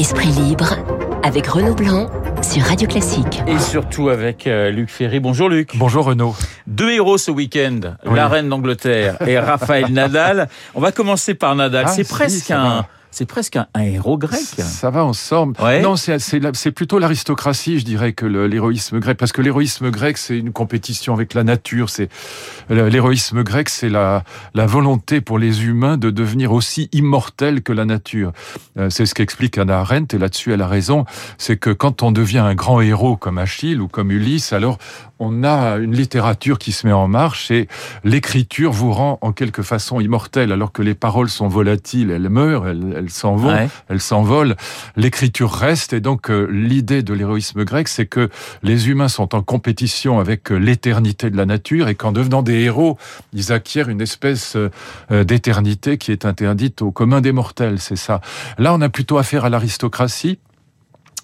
Esprit libre avec Renaud Blanc sur Radio Classique. Et surtout avec euh, Luc Ferry. Bonjour Luc. Bonjour Renaud. Deux héros ce week-end, Oui. la reine d'Angleterre et Raphaël Nadal. On va commencer par Nadal. Ah, c'est si, presque un, va. C'est presque un, un héros grec. Ça va ensemble. Ouais. Non, c'est plutôt l'aristocratie, je dirais, que l'héroïsme grec. Parce que l'héroïsme grec, c'est une compétition avec la nature. C'est L'héroïsme grec, c'est la, la volonté pour les humains de devenir aussi immortels que la nature. Euh, C'est ce qu'explique Anna Arendt, et là-dessus elle a raison. C'est que quand on devient un grand héros comme Achille ou comme Ulysse, alors on a une littérature qui se met en marche et l'écriture vous rend en quelque façon immortel, alors que les paroles sont volatiles, elles meurent, elles, s'en vont, Ouais. elles s'envolent. L'écriture reste et donc euh, l'idée de l'héroïsme grec, c'est que les humains sont en compétition avec euh, l'éternité de la nature et qu'en devenant des héros, ils acquièrent une espèce euh, d'éternité qui est interdite au commun des mortels. C'est ça. Là, on a plutôt affaire à l'aristocratie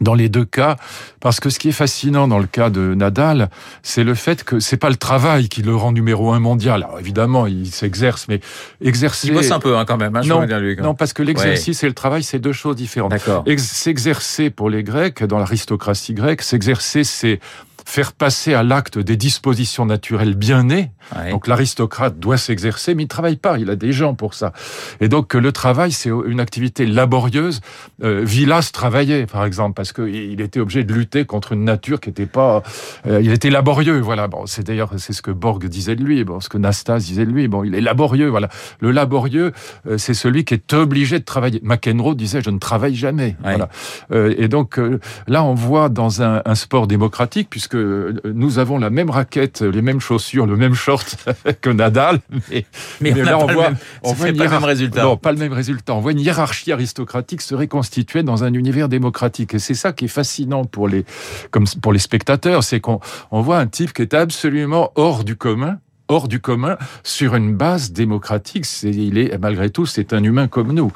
dans les deux cas, parce que ce qui est fascinant dans le cas de Nadal, c'est le fait que c'est pas le travail qui le rend numéro un mondial. Alors évidemment, il s'exerce, mais exercer. Il bosse un peu hein, quand même. Hein, je non, non, parce que l'exercice et le travail, c'est deux choses différentes. S'exercer pour les Grecs, dans l'aristocratie grecque, s'exercer, c'est faire passer à l'acte des dispositions naturelles bien nées. Ouais. Donc l'aristocrate doit s'exercer, mais il travaille pas, il a des gens pour ça. Et donc le travail, c'est une activité laborieuse. Euh, Villas travaillait, par exemple, parce qu'il était obligé de lutter contre une nature qui n'était pas... euh, il était laborieux, voilà. Bon, c'est d'ailleurs c'est ce que Borg disait de lui, bon, ce que Nastas disait de lui. Bon, il est laborieux, voilà. Le laborieux, euh, c'est celui qui est obligé de travailler. McEnroe disait, je ne travaille jamais. Ouais. Voilà. Euh, et donc là, on voit dans un, un sport démocratique, puisque euh, nous avons la même raquette, les mêmes chaussures, le même short que Nadal, mais, mais, on là, on voit- même, on voit pas le même résultat. non, pas le même résultat. On voit une hiérarchie aristocratique se reconstituer dans un univers démocratique. Et c'est ça qui est fascinant pour les, comme pour les spectateurs, c'est qu'on on voit un type qui est absolument hors du commun hors du commun sur une base démocratique. C'est, il est, malgré tout, c'est un humain comme nous.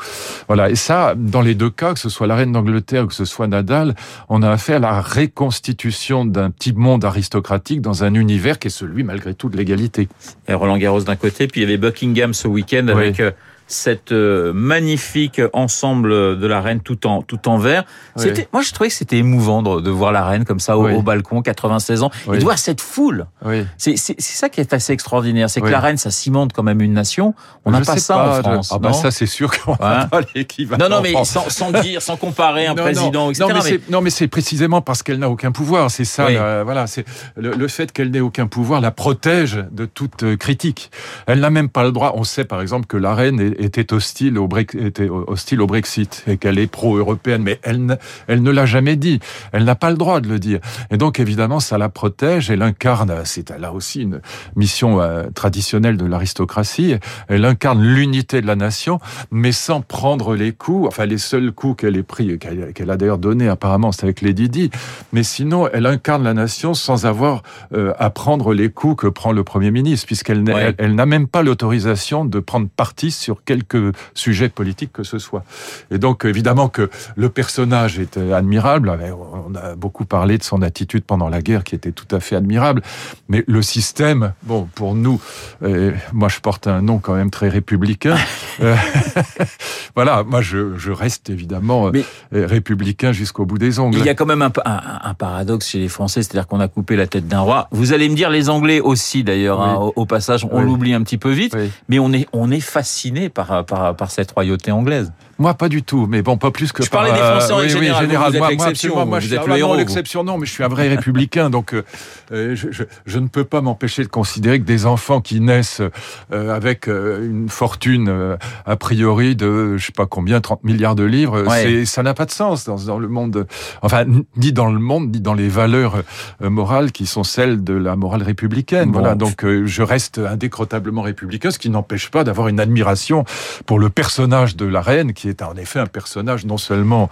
Voilà. Et ça, dans les deux cas, que ce soit la reine d'Angleterre ou que ce soit Nadal, on a affaire à la reconstitution d'un petit monde aristocratique dans un univers qui est celui, malgré tout, de l'égalité. Et Roland Garros d'un côté, puis il y avait Buckingham ce week-end Oui. avec euh, cette euh, magnifique ensemble de la reine tout en tout en vert. C'était, moi je trouvais que c'était émouvant de, de voir la reine comme ça au, Oui. au balcon, 96 ans, et Oui. de voir cette foule. Oui. C'est, c'est, c'est ça qui est assez extraordinaire, c'est que la reine ça cimente quand même une nation. On n'a pas ça en France. Ah bah ça, c'est sûr qu'on Hein n'a pas l'équivalent. non, non, mais sans, sans dire, sans comparer un Non, président, non, etc. Non, mais, mais- c'est- non, mais c'est précisément parce qu'elle n'a aucun pouvoir. C'est ça, la- voilà. C'est le, le fait qu'elle n'ait aucun pouvoir la protège de toute euh, critique. Elle n'a même pas le droit. On sait par exemple que la reine est- était hostile au, était hostile au Brexit et qu'elle est pro-européenne, mais elle, ne- elle ne l'a jamais dit. Elle n'a pas le droit de le dire. Et donc évidemment, ça la protège. Elle incarne. C'est là aussi une mission euh, traditionnelle de l'aristocratie. Elle incarne l'unité de la nation, mais sans prendre les coups. Enfin, les seuls coups qu'elle ait pris, qu'elle qu'elle a d'ailleurs donné apparemment, c'est avec Lady Di. Mais sinon, elle incarne la nation sans avoir euh, à prendre les coups que prend le Premier ministre, puisqu'elle Ouais. elle- elle n'a même pas l'autorisation de prendre parti sur quelque sujet politique que ce soit. Et donc, évidemment que le personnage est euh, admirable. On a beaucoup parlé de son attitude pendant la guerre qui était tout à fait admirable. Mais le système, bon, pour nous, euh, moi je porte un nom quand même très républicain. Euh, voilà, moi je, je reste évidemment Mais- républicain jusqu'au bout des ongles. Il y a quand même un, pa- un- un paradoxe chez les Français, c'est-à-dire qu'on a coupé la tête d'un roi. Vous allez me dire les Anglais aussi d'ailleurs, Oui. hein, au, au passage, on Oui. l'oublie un petit peu vite, Oui. mais on est on est fasciné par, cette royauté anglaise. Moi, pas du tout, mais bon, pas plus que Je par, parlais des Français en oui, oui, général, vous, vous êtes Moi, absolument, vous je suis- êtes le non, héros, l'exception, non, mais je suis un vrai républicain, donc euh, euh, je, je, je ne peux pas m'empêcher de considérer que des enfants qui naissent euh, avec euh, une fortune euh, a priori de, je sais pas combien, 30 milliards de livres, Ouais. c'est ça n'a pas de sens dans, dans le monde, enfin ni dans le monde, ni dans les valeurs euh, morales qui sont celles de la morale républicaine. Bon. Voilà, donc euh, je reste indécrotablement républicain, ce qui n'empêche pas d'avoir une admiration pour le personnage de la reine, qui est en effet un personnage non seulement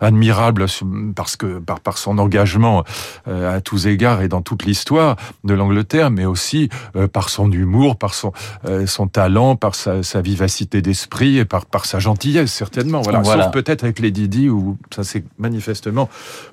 admirable parce que par, par son engagement euh, à tous égards et dans toute l'histoire de l'Angleterre, mais aussi euh, par son humour, par son euh, son talent, par sa, sa vivacité d'esprit et par par sa gentillesse certainement. Voilà. Voilà. Sauf peut-être avec les Didi où ça s'est manifestement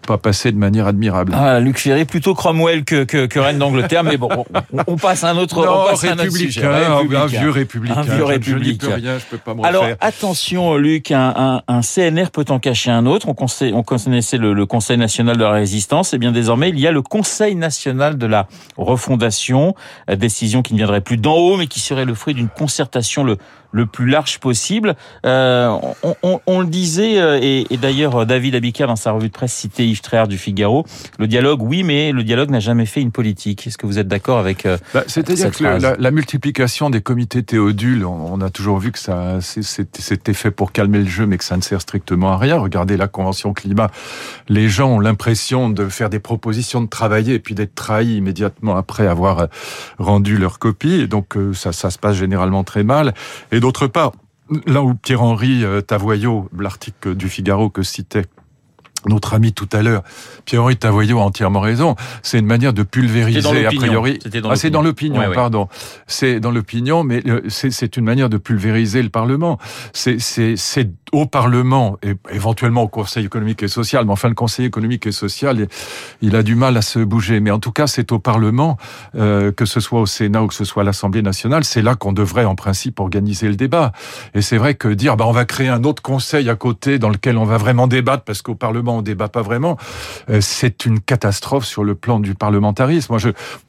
pas passé de manière admirable. Ah, Luc Ferry, plutôt Cromwell que, que, que reine d'Angleterre, mais bon, on, on passe à un autre, on non, passe à un autre sujet. un vieux républicain. Un vieux Je- Je, n'y républicain. peux rien, je peux pas me Alors refaire. attention Luc, qu'un un, CNR peut en cacher un autre. On, on connaissait le, le, Conseil national de la résistance, et bien désormais il y a le Conseil national de la refondation, décision qui ne viendrait plus d'en haut, mais qui serait le fruit d'une concertation le, le plus large possible. Euh, on, le disait, euh, et, d'ailleurs euh, David Abicard dans sa revue de presse citait Yves Tréhard du Figaro, le dialogue, oui, mais le dialogue n'a jamais fait une politique. Est-ce que vous êtes d'accord avec bah, C'est-à-dire que la, multiplication des comités théodules, on, a toujours vu que ça c'était fait pour calmer le jeu, mais que ça ne sert strictement à rien. Regardez la Convention climat. Les gens ont l'impression de faire des propositions, de travailler, et puis d'être trahis immédiatement après avoir rendu leur copie. Et donc ça, ça se passe généralement très mal. Et d'autre part, là où Pierre-Henri euh, Tavoyot, l'article du Figaro que citait notre ami tout à l'heure, Pierre-Henri Tavoyot a entièrement raison. C'est une manière de pulvériser, a priori. Ah, c'est dans l'opinion, pardon. C'est dans l'opinion, mais euh, c'est une manière de pulvériser le Parlement. C'est au Parlement et éventuellement au Conseil économique et social, mais enfin le Conseil économique et social, il a du mal à se bouger. Mais en tout cas, c'est au Parlement, euh, que ce soit au Sénat ou que ce soit à l'Assemblée nationale, c'est là qu'on devrait en principe organiser le débat. Et c'est vrai que dire, bah, on va créer un autre Conseil à côté dans lequel on va vraiment débattre, parce qu'au Parlement on débat pas vraiment, euh, c'est une catastrophe sur le plan du parlementarisme. Moi,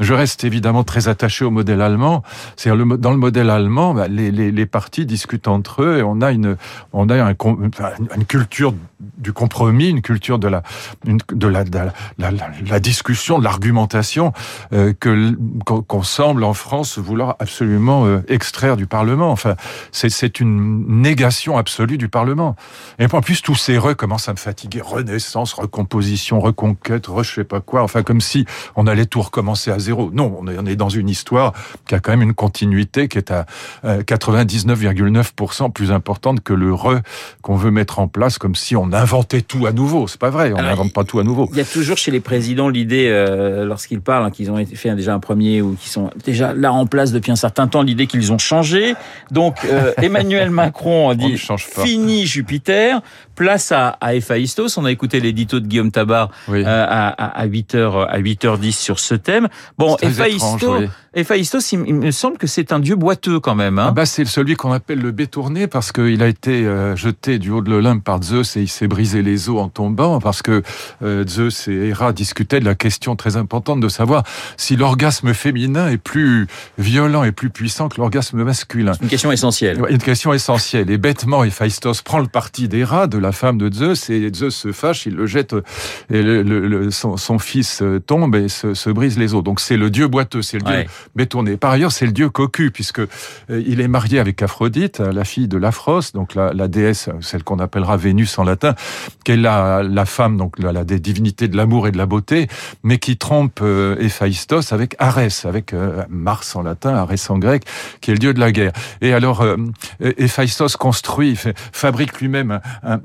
je, reste évidemment très attaché au modèle allemand. C'est le, dans le modèle allemand, bah, les, les, les partis discutent entre eux et on a une, on a un une culture du compromis, une culture de la, de la, discussion, de l'argumentation euh, que qu'on semble en France vouloir absolument euh, extraire du Parlement. Enfin, c'est une négation absolue du Parlement. Et en plus, tous ces re commencent à me fatiguer. Renaissance, recomposition, reconquête, re je sais pas quoi. Enfin, comme si on allait tout recommencer à zéro. Non, on est, on est dans une histoire qui a quand même une continuité qui est à 99,9% euh, plus importante que le re qu'on veut mettre en place comme si on inventait tout à nouveau. C'est pas vrai, on n'invente pas tout à nouveau. Il y a toujours chez les présidents l'idée, euh, lorsqu'ils parlent, hein, qu'ils ont fait déjà un premier ou qu'ils sont déjà là en place depuis un certain temps, l'idée qu'ils ont changé. Donc euh, Emmanuel Macron dit fini Jupiter, place à, à Héphaïstos. On a écouté l'édito de Guillaume Tabar euh, à, à, 8h à 8h10 sur ce thème. Bon, Héphaïstos, Héphaïstos, il, me semble que c'est un dieu boiteux quand même. Hein. Ah bah c'est celui qu'on appelle le bétourné parce qu'il a été jeté du haut de l'Olympe par Zeus et il s'est brisé les os en tombant parce que euh, Zeus et Héra discutaient de la question très importante de savoir si l'orgasme féminin est plus violent et plus puissant que l'orgasme masculin. Une question essentielle. Une question essentielle. Et bêtement, Héphaïstos prend le parti d'Héra, de la femme de Zeus, et Zeus se fâche, il le jette et le, son, fils tombe et se, brise les os. Donc c'est le dieu boiteux, c'est le dieu bétonné. Par ailleurs, c'est le dieu cocu puisque euh, il est marié avec Aphrodite, la fille de Laphros, donc la, la déesse, celle qu'on appellera Vénus en latin, qui est la, la femme, donc la, la des divinités de l'amour et de la beauté, mais qui trompe euh, Héphaïstos avec Arès, avec euh, Mars en latin, Arès en grec, qui est le dieu de la guerre. Et alors, euh, Héphaïstos construit, fait, fabrique lui-même un, un,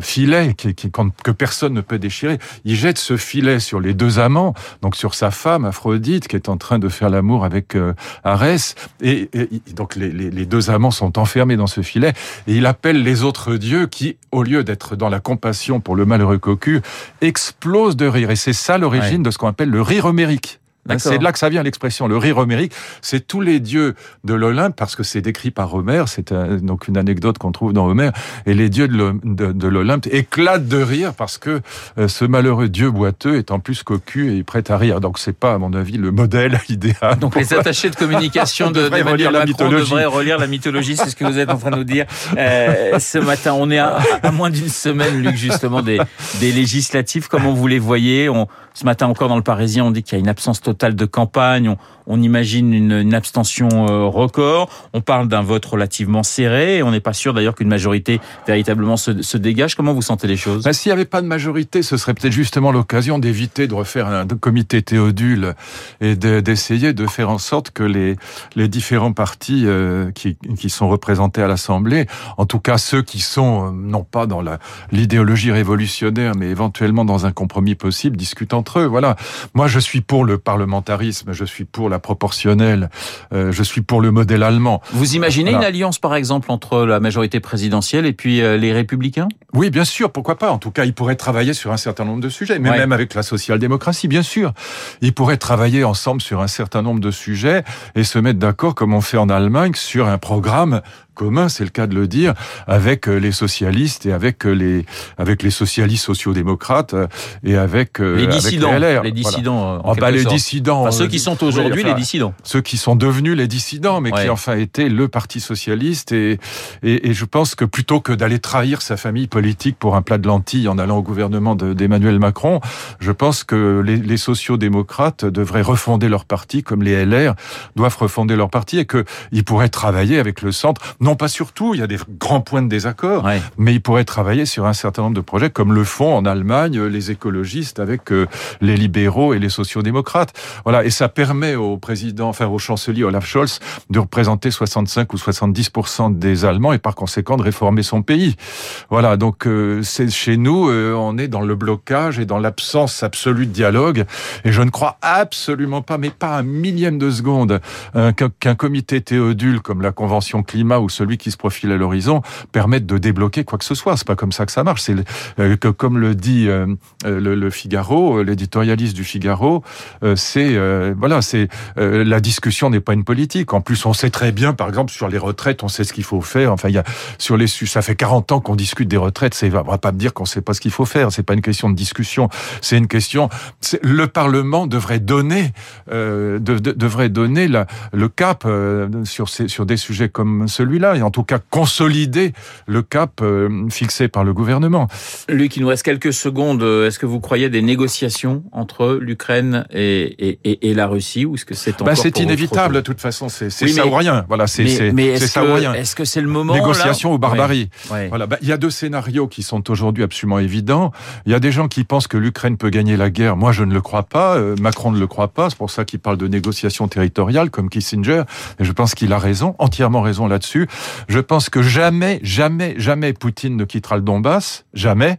filet qui, qui, que personne ne peut déchirer. Il jette ce filet sur les deux amants, donc sur sa femme Aphrodite, qui est en train de faire l'amour avec euh, Arès, et, et, donc les, les, les deux amants sont enfermés dans ce filet, et il appelle les autres dieux qui, au lieu d'être dans la compassion pour le malheureux cocu, explose de rire. Et c'est ça l'origine de ce qu'on appelle le rire homérique. C'est de là que ça vient l'expression, le rire homérique. C'est tous les dieux de l'Olympe, parce que c'est décrit par Homère, c'est donc une anecdote qu'on trouve dans Homère, et les dieux de l'Olympe éclatent de rire parce que euh, ce malheureux dieu boiteux est en plus cocu et prêt à rire. Donc c'est pas, à mon avis, le modèle idéal. Donc les attachés de communication de relire la mythologie. devraient relire la mythologie, c'est ce que vous êtes en train de nous dire. Euh, ce matin, on est à, moins d'une semaine, Luc, justement, des, des législatives. Comment vous les voyez? On, Ce matin encore dans le Parisien, on dit qu'il y a une absence totale de campagne, imagine une, abstention euh, record, on parle d'un vote relativement serré, et on n'est pas sûr d'ailleurs qu'une majorité véritablement se, dégage. Comment vous sentez les choses? Bah, S'il n'y avait pas de majorité, ce serait peut-être justement l'occasion d'éviter de refaire un comité théodule et d'essayer de, faire en sorte que les, différents partis euh, qui, sont représentés à l'Assemblée, en tout cas ceux qui sont euh, non pas dans l'idéologie révolutionnaire, mais éventuellement dans un compromis possible, discutent entre eux. Voilà. Moi, je suis pour le Parlement parlementarisme, je suis pour proportionnelle, euh, je suis pour le modèle allemand. Vous imaginez une alliance, par exemple, entre la majorité présidentielle et puis euh, les républicains? Oui, bien sûr, pourquoi pas. En tout cas, ils pourraient travailler sur un certain nombre de sujets, mais même avec la social-démocratie, bien sûr. Ils pourraient travailler ensemble sur un certain nombre de sujets et se mettre d'accord, comme on fait en Allemagne, sur un programme commun, c'est le cas de le dire, avec les socialistes et avec les avec les socialistes sociaux-démocrates et avec les dissidents, avec les, LR. les dissidents. Oh, bah, les dissidents. Enfin, ceux qui sont aujourd'hui les dissidents. Ceux qui sont devenus les dissidents, mais qui enfin étaient le Parti socialiste et, et, et je pense que plutôt que d'aller trahir sa famille politique pour un plat de lentilles en allant au gouvernement d'Emmanuel Macron, je pense que les, les sociaux-démocrates devraient refonder leur parti comme les LR doivent refonder leur parti et qu'ils pourraient travailler avec le centre. Non pas sur tout, il y a des grands points de désaccord, mais ils pourraient travailler sur un certain nombre de projets comme le font en Allemagne les écologistes avec euh, les libéraux et les sociaux-démocrates. Voilà, et ça permet au président, enfin au chancelier Olaf Scholz de représenter 65 ou 70 des Allemands et par conséquent de réformer son pays. Voilà, donc euh, c'est chez nous, euh, on est dans le blocage et dans l'absence absolue de dialogue. Et je ne crois absolument pas, mais pas un millième de seconde, euh, qu'un comité théodule comme la Convention climat ou celui qui se profile à l'horizon permette de débloquer quoi que ce soit. C'est pas comme ça que ça marche. C'est que comme le dit le, le, Figaro, l'éditorialiste du Figaro, c'est voilà, c'est la discussion n'est pas une politique. En plus, on sait très bien, par exemple, sur les retraites, on sait ce qu'il faut faire. Enfin, il y a sur les ça fait 40 ans qu'on discute des retraites. C'est, va pas me dire qu'on sait pas ce qu'il faut faire. C'est pas une question de discussion. C'est une question. Le Parlement devrait donner, euh, de, de, devrait donner la, le cap euh, sur sur des sujets comme celui-là, et en tout cas consolider le cap euh, fixé par le gouvernement. Luc, il nous reste quelques secondes. Est-ce que vous croyez des négociations entre l'Ukraine et, et, et, la Russie, ou est-ce que c'est bah, c'est inévitable de toute façon. C'est ça ou rien. Voilà, c'est c'est ça ou rien. Est-ce que c'est le moment Négociation ou barbarie. Voilà, bah, il y a deux scénarios qui sont aujourd'hui absolument évidents. Il y a des gens qui pensent que l'Ukraine peut gagner la guerre. Moi, je ne le crois pas. Euh, Macron ne le croit pas. C'est pour ça qu'il parle de négociations territoriales comme Kissinger. Et je pense qu'il a raison, entièrement raison là-dessus. Je pense que jamais, jamais, jamais Poutine ne quittera le Donbass. Jamais.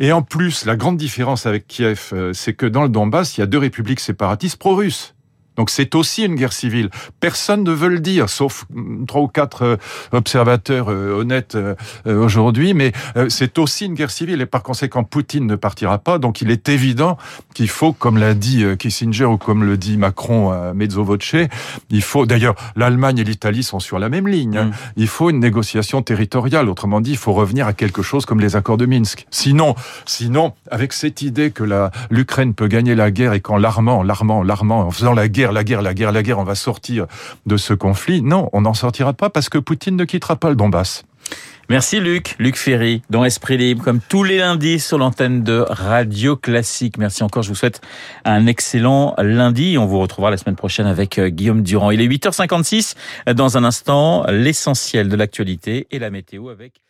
Et en plus, la grande différence avec Kiev, euh, c'est que dans le Donbass, il y a deux républiques séparatistes pro-russes. Donc c'est aussi une guerre civile. Personne ne veut le dire, sauf trois ou quatre euh, observateurs euh, honnêtes euh, aujourd'hui, mais c'est aussi une guerre civile et par conséquent Poutine ne partira pas. Donc il est évident qu'il faut, comme l'a dit Kissinger ou comme le dit Macron à mezzo voce, il faut. D'ailleurs, l'Allemagne et l'Italie sont sur la même ligne. Hein. Mm. Il faut une négociation territoriale. Autrement dit, il faut revenir à quelque chose comme les accords de Minsk. Sinon, sinon, avec cette idée que l'Ukraine peut gagner la guerre et qu'en l'armant, l'armant, l'armant, en faisant la guerre la guerre, la guerre, la guerre, on va sortir de ce conflit. Non, on n'en sortira pas parce que Poutine ne quittera pas le Donbass. Merci Luc, Luc Ferry, dans Esprit Libre, comme tous les lundis sur l'antenne de Radio Classique. Merci encore, je vous souhaite un excellent lundi. On vous retrouvera la semaine prochaine avec euh, Guillaume Durand. Il est 8h56, dans un instant, l'essentiel de l'actualité et la météo avec...